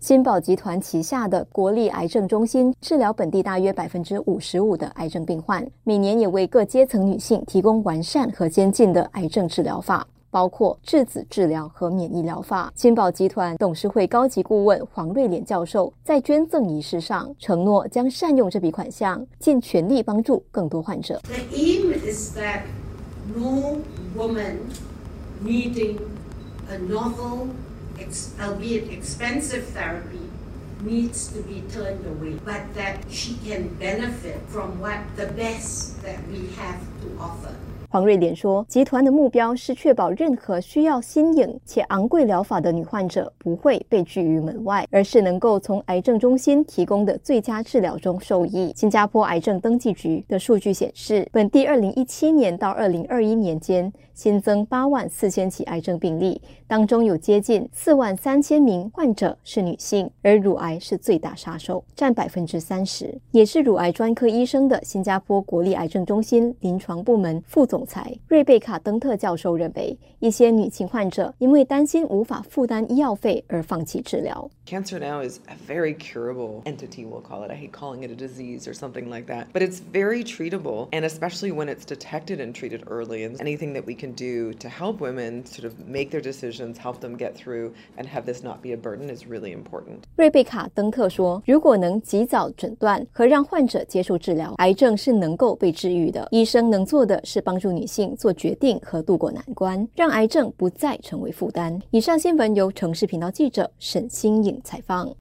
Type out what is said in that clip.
新宝集团旗下的国立癌症中心治疗本地大约百分之五十五的癌症病患，每年也为各阶层女性提供完善和先进的癌症治疗法，包括质子治疗和免疫疗法。金宝集团董事会高级顾问黄瑞莲教授在捐赠仪式上承诺，将善用这笔款项，尽全力帮助更多患者。The aim is that no woman needing a novel albeit expensive therapy needs to be turned away, but that she can benefit from what the best that we have to offer. 黄瑞莲说：“集团的目标是确保任何需要新颖且昂贵疗法的女患者不会被拒于门外，而是能够从癌症中心提供的最佳治疗中受益。”新加坡癌症登记局的数据显示，本地2017年到2021年间新增8万4千起癌症病例，当中有接近4万3千名患者是女性，而乳癌是最大杀手，占百分之三十。也是乳癌专科医生的新加坡国立癌症中心临床部门副总。总裁瑞贝卡·登特教授认为，一些女性患者因为担心无法负担医药费而放弃治疗。Cancer now is a very curable entity, we'll call it. I hate calling it a disease or something like that, but it's very treatable, and especially when it's detected and treated early. And anything that we can do to help women sort of make their decisions, help them get through, and have this not be a burden is really important. 瑞贝卡·登特说：“如果能及早诊断和让患者接受治疗，癌症是能够被治愈的。医生能做的是帮助。” ”女性做决定和度过难关，让癌症不再成为负担。以上新闻由城市频道记者沈新颖采访。